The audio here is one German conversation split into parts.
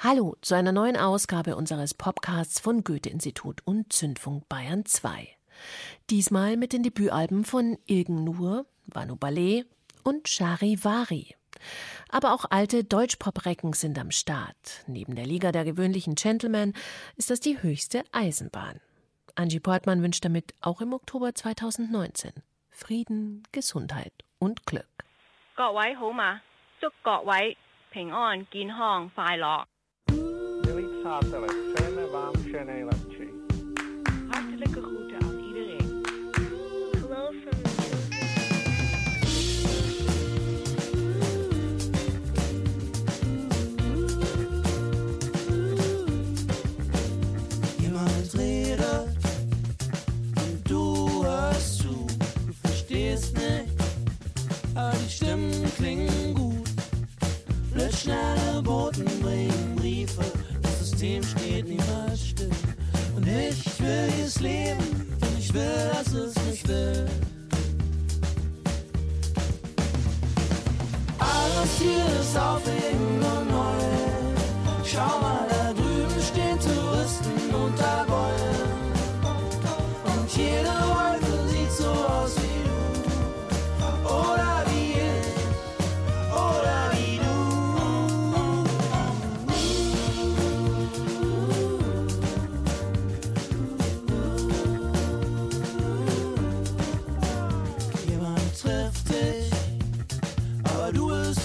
Hallo zu einer neuen Ausgabe unseres Podcasts von Goethe-Institut und Zündfunk Bayern 2. Diesmal mit den Debütalben von Ilgen Nur, Vanu Ballet und Charivari. Aber auch alte Deutschpop-Recken sind am Start. Neben der Liga der gewöhnlichen Gentlemen ist das die höchste Eisenbahn. Angie Portmann wünscht damit auch im Oktober 2019 Frieden, Gesundheit und Glück. 各位好嘛，祝各位平安、健康、快乐。 přátelé, přejeme vám vše nejlepší.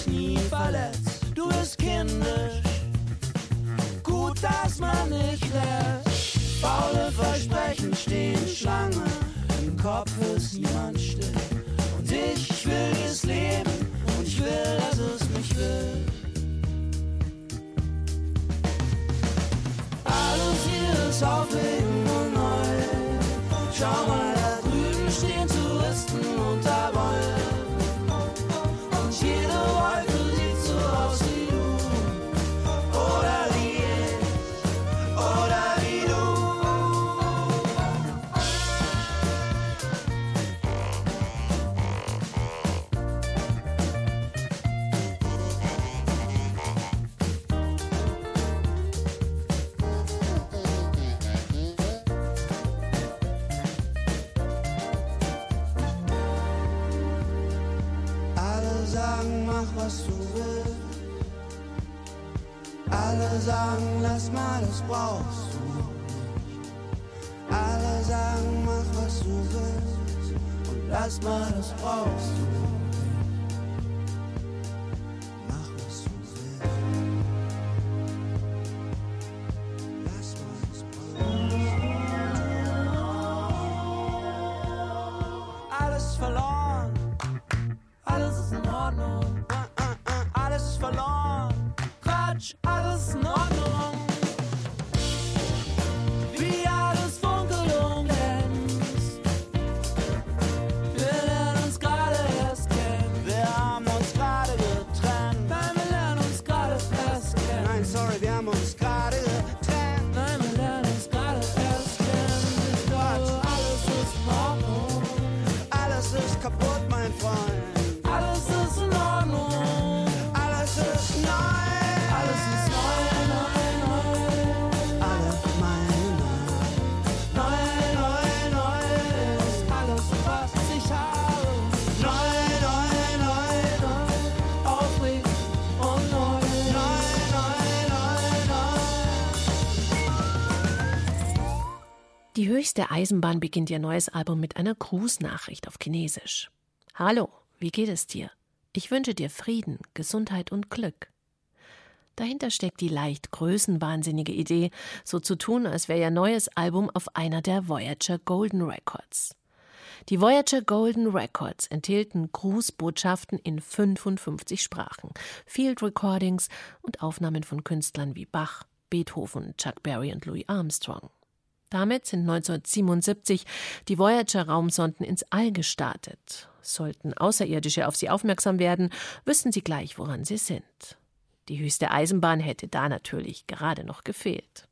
Nie verletzt. Du bist kindisch gut, dass man nicht lässt. Faule Versprechen stehen Schlange, im Kopf ist niemand still. Und ich will dieses Leben und ich will, dass es mich will. Alles hier ist aufregend und neu. Schau mal, da drüben stehen Touristen unter Bäumen. Was du willst. Alle sagen, lass mal, das brauchst du nicht. Alle sagen, mach was du willst. Und lass mal, das brauchst du nicht. Höchste Eisenbahn beginnt ihr neues Album mit einer Grußnachricht auf Chinesisch. Hallo, wie geht es dir? Ich wünsche dir Frieden, Gesundheit und Glück. Dahinter steckt die leicht größenwahnsinnige Idee, so zu tun, als wäre ihr neues Album auf einer der Voyager Golden Records. Die Voyager Golden Records enthielten Grußbotschaften in 55 Sprachen, Field Recordings und Aufnahmen von Künstlern wie Bach, Beethoven, Chuck Berry und Louis Armstrong. Damit sind 1977 die Voyager-Raumsonden ins All gestartet. Sollten Außerirdische auf sie aufmerksam werden, wüssten sie gleich, woran sie sind. Die höchste Eisenbahn hätte da natürlich gerade noch gefehlt.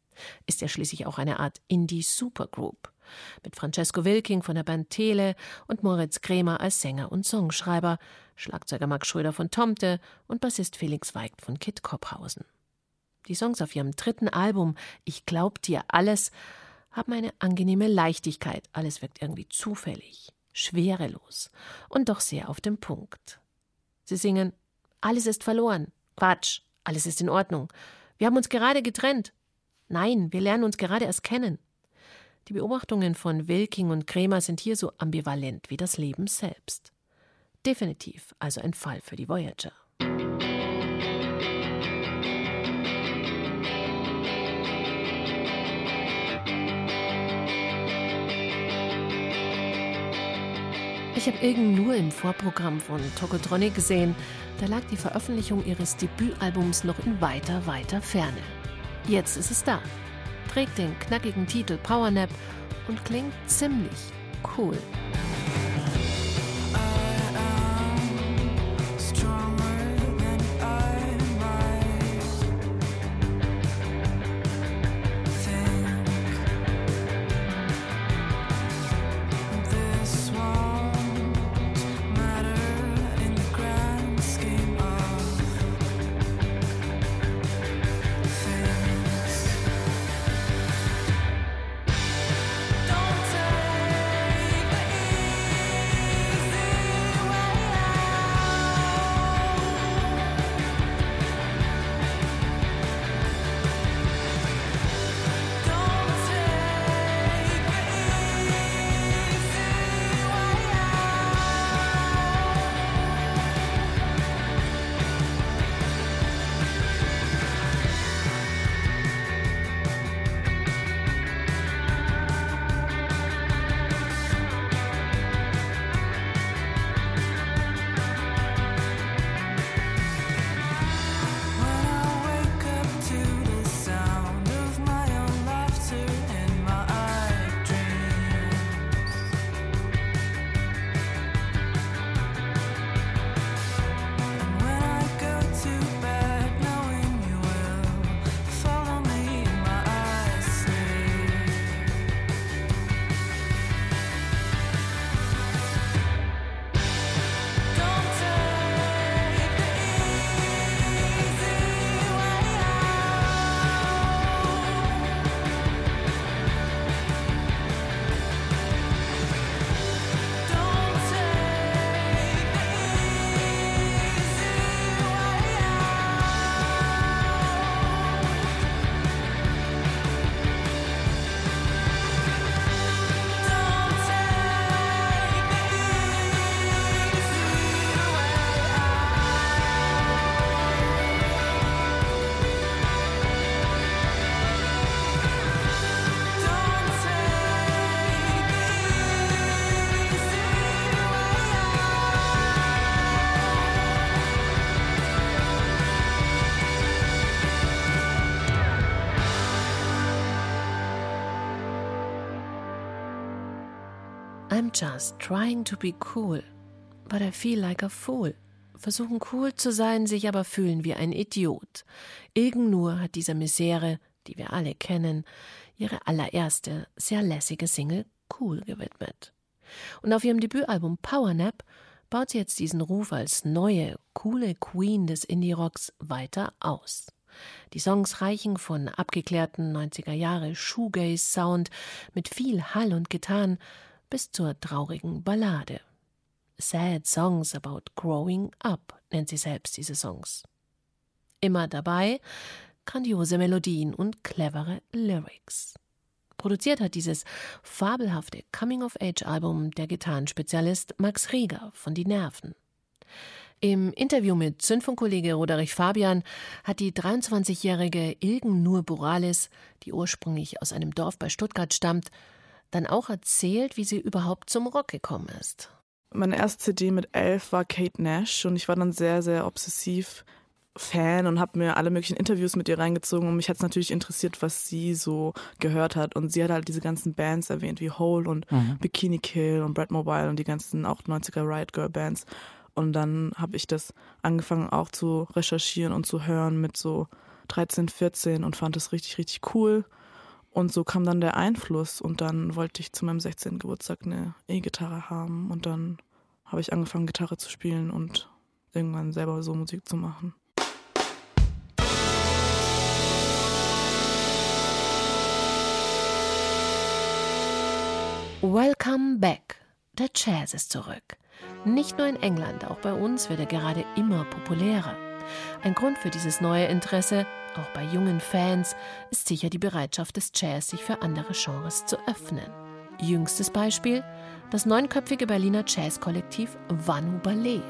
Ist ja schließlich auch eine Art Indie-Supergroup. Mit Francesco Wilking von der Band Tele und Moritz Krämer als Sänger und Songschreiber, Schlagzeuger Max Schröder von Tomte und Bassist Felix Weigt von Kit Kopphausen. Die Songs auf ihrem dritten Album Ich glaub dir alles haben eine angenehme Leichtigkeit. Alles wirkt irgendwie zufällig, schwerelos und doch sehr auf den Punkt. Sie singen Alles ist verloren. Quatsch, alles ist in Ordnung. Wir haben uns gerade getrennt. Nein, wir lernen uns gerade erst kennen. Die Beobachtungen von Wilking und Kremer sind hier so ambivalent wie das Leben selbst. Definitiv also ein Fall für die Voyager. Ich habe irgend nur im Vorprogramm von Tokotronic gesehen, da lag die Veröffentlichung ihres Debütalbums noch in weiter, weiter Ferne. Jetzt ist es da, trägt den knackigen Titel Powernap und klingt ziemlich cool. Just trying to be cool, but I feel like a fool. Versuchen cool zu sein, sich aber fühlen wie ein Idiot. Irgend nur hat dieser Misere, die wir alle kennen, ihre allererste, sehr lässige Single Cool gewidmet. Und auf ihrem Debütalbum Powernap baut sie jetzt diesen Ruf als neue, coole Queen des Indie-Rocks weiter aus. Die Songs reichen von abgeklärten 90er Jahre Shoegaze-Sound mit viel Hall und Gitarren bis zur traurigen Ballade. Sad Songs about Growing Up nennt sie selbst diese Songs. Immer dabei grandiose Melodien und clevere Lyrics. Produziert hat dieses fabelhafte Coming-of-Age-Album der Gitarrenspezialist Max Rieger von Die Nerven. Im Interview mit Zündfunkkollege Roderich Fabian hat die 23-jährige Ilgen Nur Boralis, die ursprünglich aus einem Dorf bei Stuttgart stammt, dann auch erzählt, wie sie überhaupt zum Rock gekommen ist. Meine erste CD mit elf war Kate Nash und ich war dann sehr, sehr obsessiv Fan und habe mir alle möglichen Interviews mit ihr reingezogen und mich hat es natürlich interessiert, was sie so gehört hat. Und sie hat halt diese ganzen Bands erwähnt, wie Hole und mhm. Bikini Kill und Brad Mobile und die ganzen auch 90er Riot Girl Bands. Und dann habe ich das angefangen auch zu recherchieren und zu hören mit so 13, 14 und fand es richtig, richtig cool. Und so kam dann der Einfluss und dann wollte ich zu meinem 16. Geburtstag eine E-Gitarre haben und dann habe ich angefangen, Gitarre zu spielen und irgendwann selber so Musik zu machen. Welcome back. Der Jazz ist zurück. Nicht nur in England, auch bei uns wird er gerade immer populärer. Ein Grund für dieses neue Interesse, auch bei jungen Fans, ist sicher die Bereitschaft des Jazz, sich für andere Genres zu öffnen. Jüngstes Beispiel: das neunköpfige Berliner Jazzkollektiv Vanu Ballet.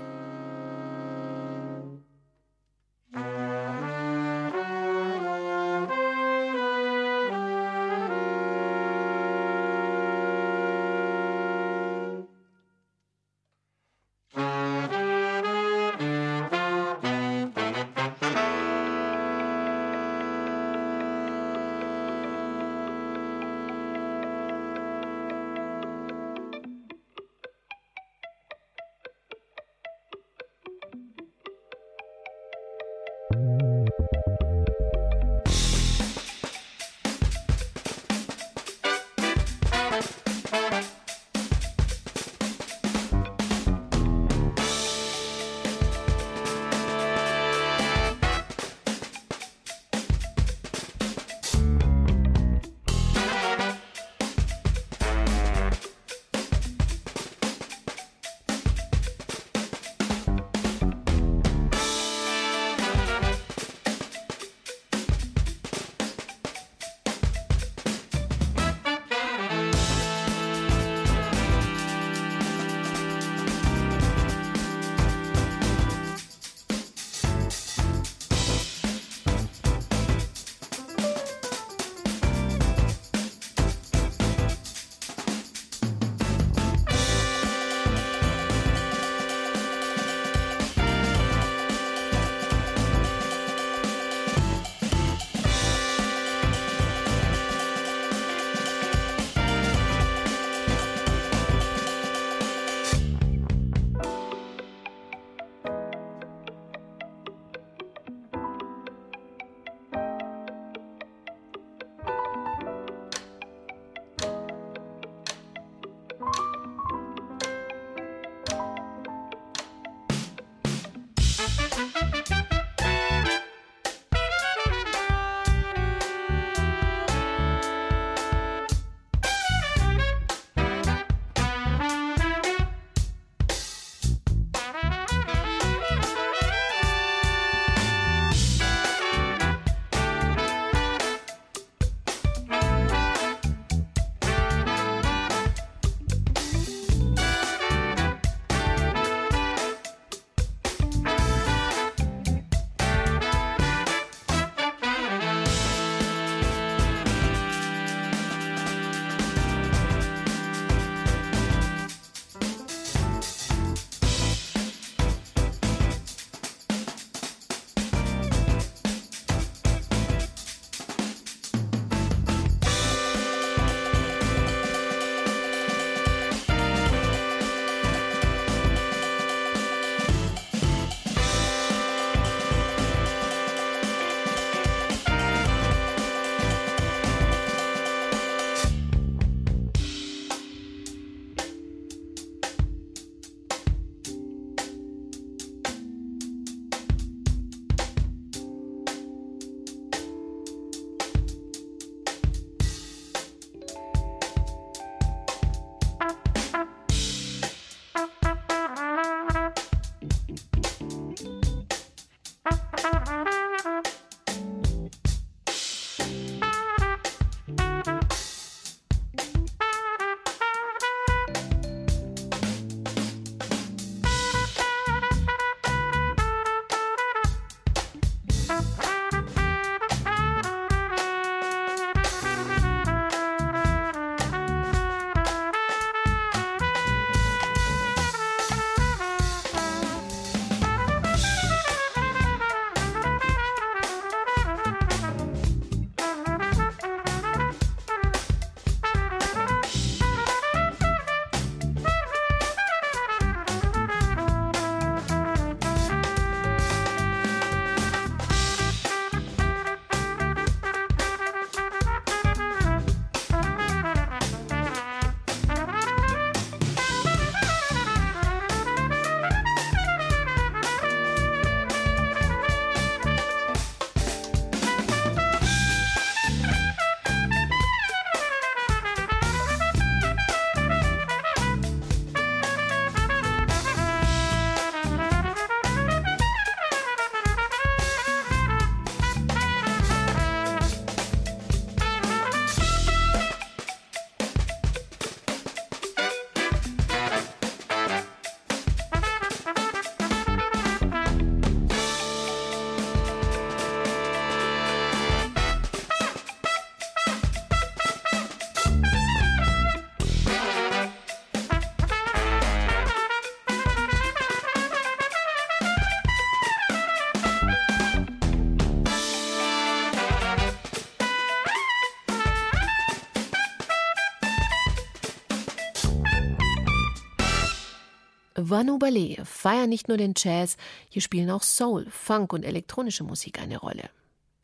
Vanu Ballet feiern nicht nur den Jazz, hier spielen auch Soul, Funk und elektronische Musik eine Rolle.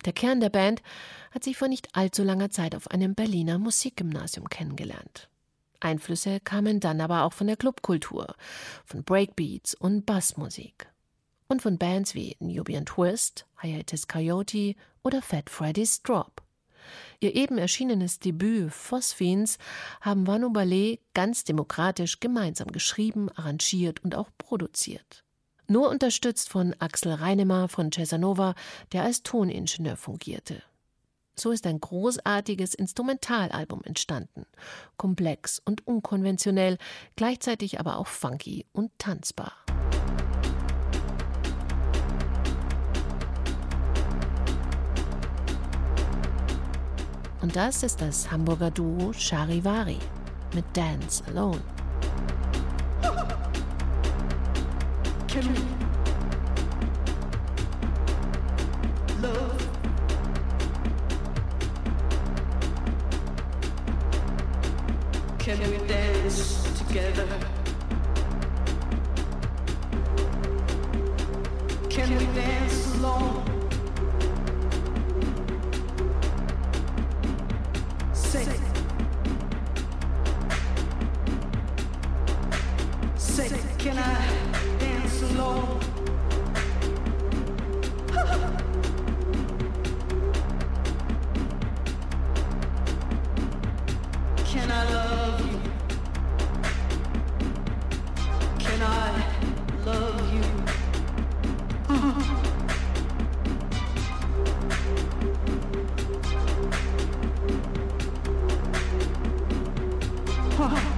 Der Kern der Band hat sich vor nicht allzu langer Zeit auf einem Berliner Musikgymnasium kennengelernt. Einflüsse kamen dann aber auch von der Clubkultur, von Breakbeats und Bassmusik. Und von Bands wie Nubian Twist, Hiatus Coyote oder Fat Freddy's Drop. Ihr eben erschienenes Debüt Phosphines haben Vanu Ballet ganz demokratisch gemeinsam geschrieben, arrangiert und auch produziert. Nur unterstützt von Axel Reinemer von Cesanova, der als Toningenieur fungierte. So ist ein großartiges Instrumentalalbum entstanden. Komplex und unkonventionell, gleichzeitig aber auch funky und tanzbar. Und das ist das Hamburger Duo Charivari mit Dance Alone. Can we love? Can we dance together? Can we dance alone? Can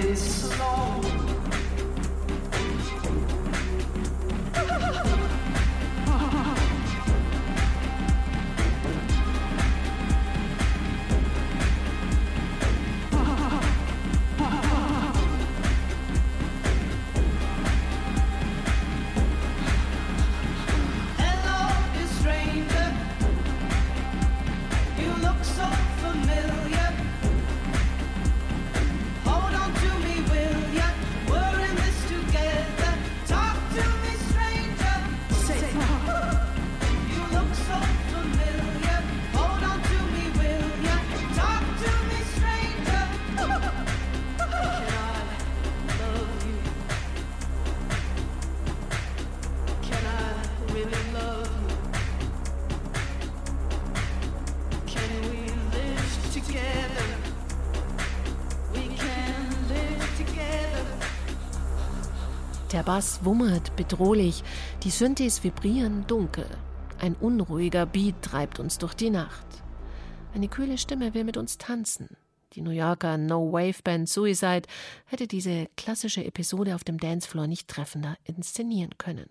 Der Bass wummert bedrohlich, die Synthes vibrieren dunkel. Ein unruhiger Beat treibt uns durch die Nacht. Eine kühle Stimme will mit uns tanzen. Die New Yorker No-Wave-Band Suicide hätte diese klassische Episode auf dem Dancefloor nicht treffender inszenieren können.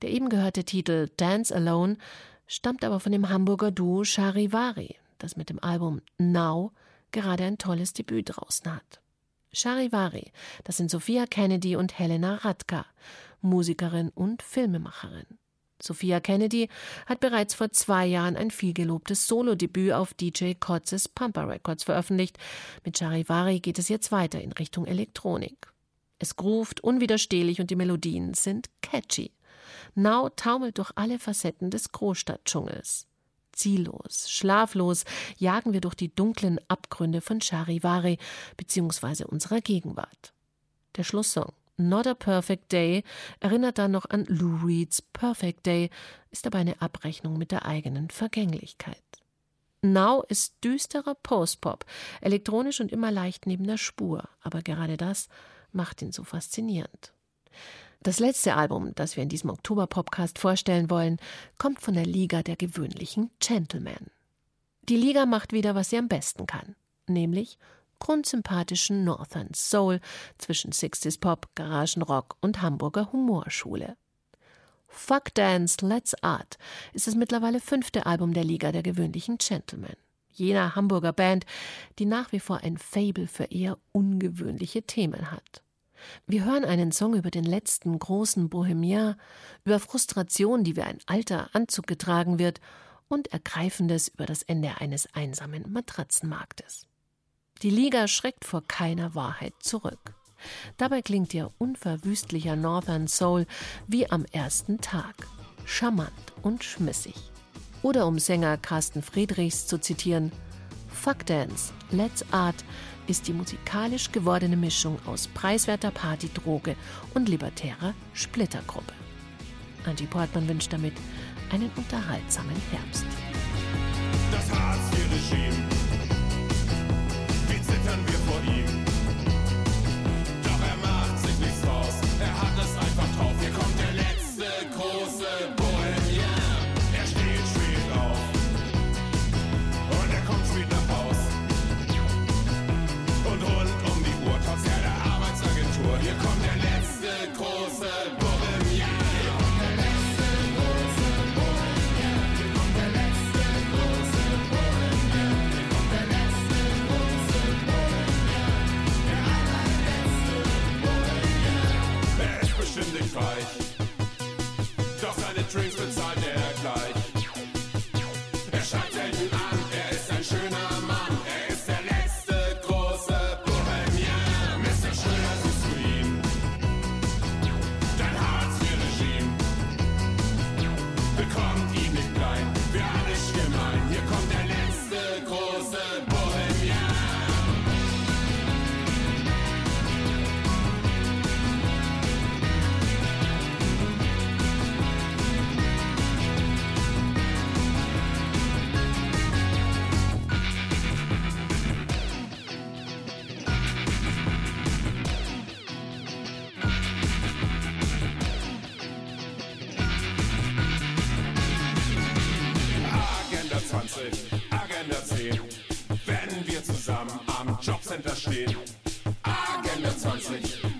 Der eben gehörte Titel Dance Alone stammt aber von dem Hamburger Duo Charivari, das mit dem Album Now gerade ein tolles Debüt draußen hat. Charivari, das sind Sophia Kennedy und Helena Radka, Musikerin und Filmemacherin. Sophia Kennedy hat bereits vor zwei Jahren ein vielgelobtes Solo-Debüt auf DJ Kotzes Pampa Records veröffentlicht. Mit Charivari geht es jetzt weiter in Richtung Elektronik. Es groovt unwiderstehlich und die Melodien sind catchy. Now taumelt durch alle Facetten des Großstadtdschungels. Ziellos, schlaflos jagen wir durch die dunklen Abgründe von Charivari bzw. unserer Gegenwart. Der Schlusssong Not a Perfect Day erinnert dann noch an Lou Reeds Perfect Day, ist aber eine Abrechnung mit der eigenen Vergänglichkeit. Now ist düsterer Postpop, elektronisch und immer leicht neben der Spur, aber gerade das macht ihn so faszinierend. Das letzte Album, das wir in diesem Oktober-Podcast vorstellen wollen, kommt von der Liga der gewöhnlichen Gentlemen. Die Liga macht wieder, was sie am besten kann, nämlich grundsympathischen Northern Soul zwischen 60s Pop, Garagenrock und Hamburger Humorschule. Fuck Dance, Let's Art ist das mittlerweile fünfte Album der Liga der gewöhnlichen Gentlemen. Jener Hamburger Band, die nach wie vor ein Fable für eher ungewöhnliche Themen hat. Wir hören einen Song über den letzten großen Bohemian, über Frustration, die wie ein alter Anzug getragen wird, und Ergreifendes über das Ende eines einsamen Matratzenmarktes. Die Liga schreckt vor keiner Wahrheit zurück. Dabei klingt ihr unverwüstlicher Northern Soul wie am ersten Tag. Charmant und schmissig. Oder um Sänger Carsten Friedrichs zu zitieren, Fuck Dance, Let's Art ist die musikalisch gewordene Mischung aus preiswerter Partydroge und libertärer Splittergruppe. Angie Portman wünscht damit einen unterhaltsamen Herbst. das Hartz-IV-Regime. trees beside me. Bye.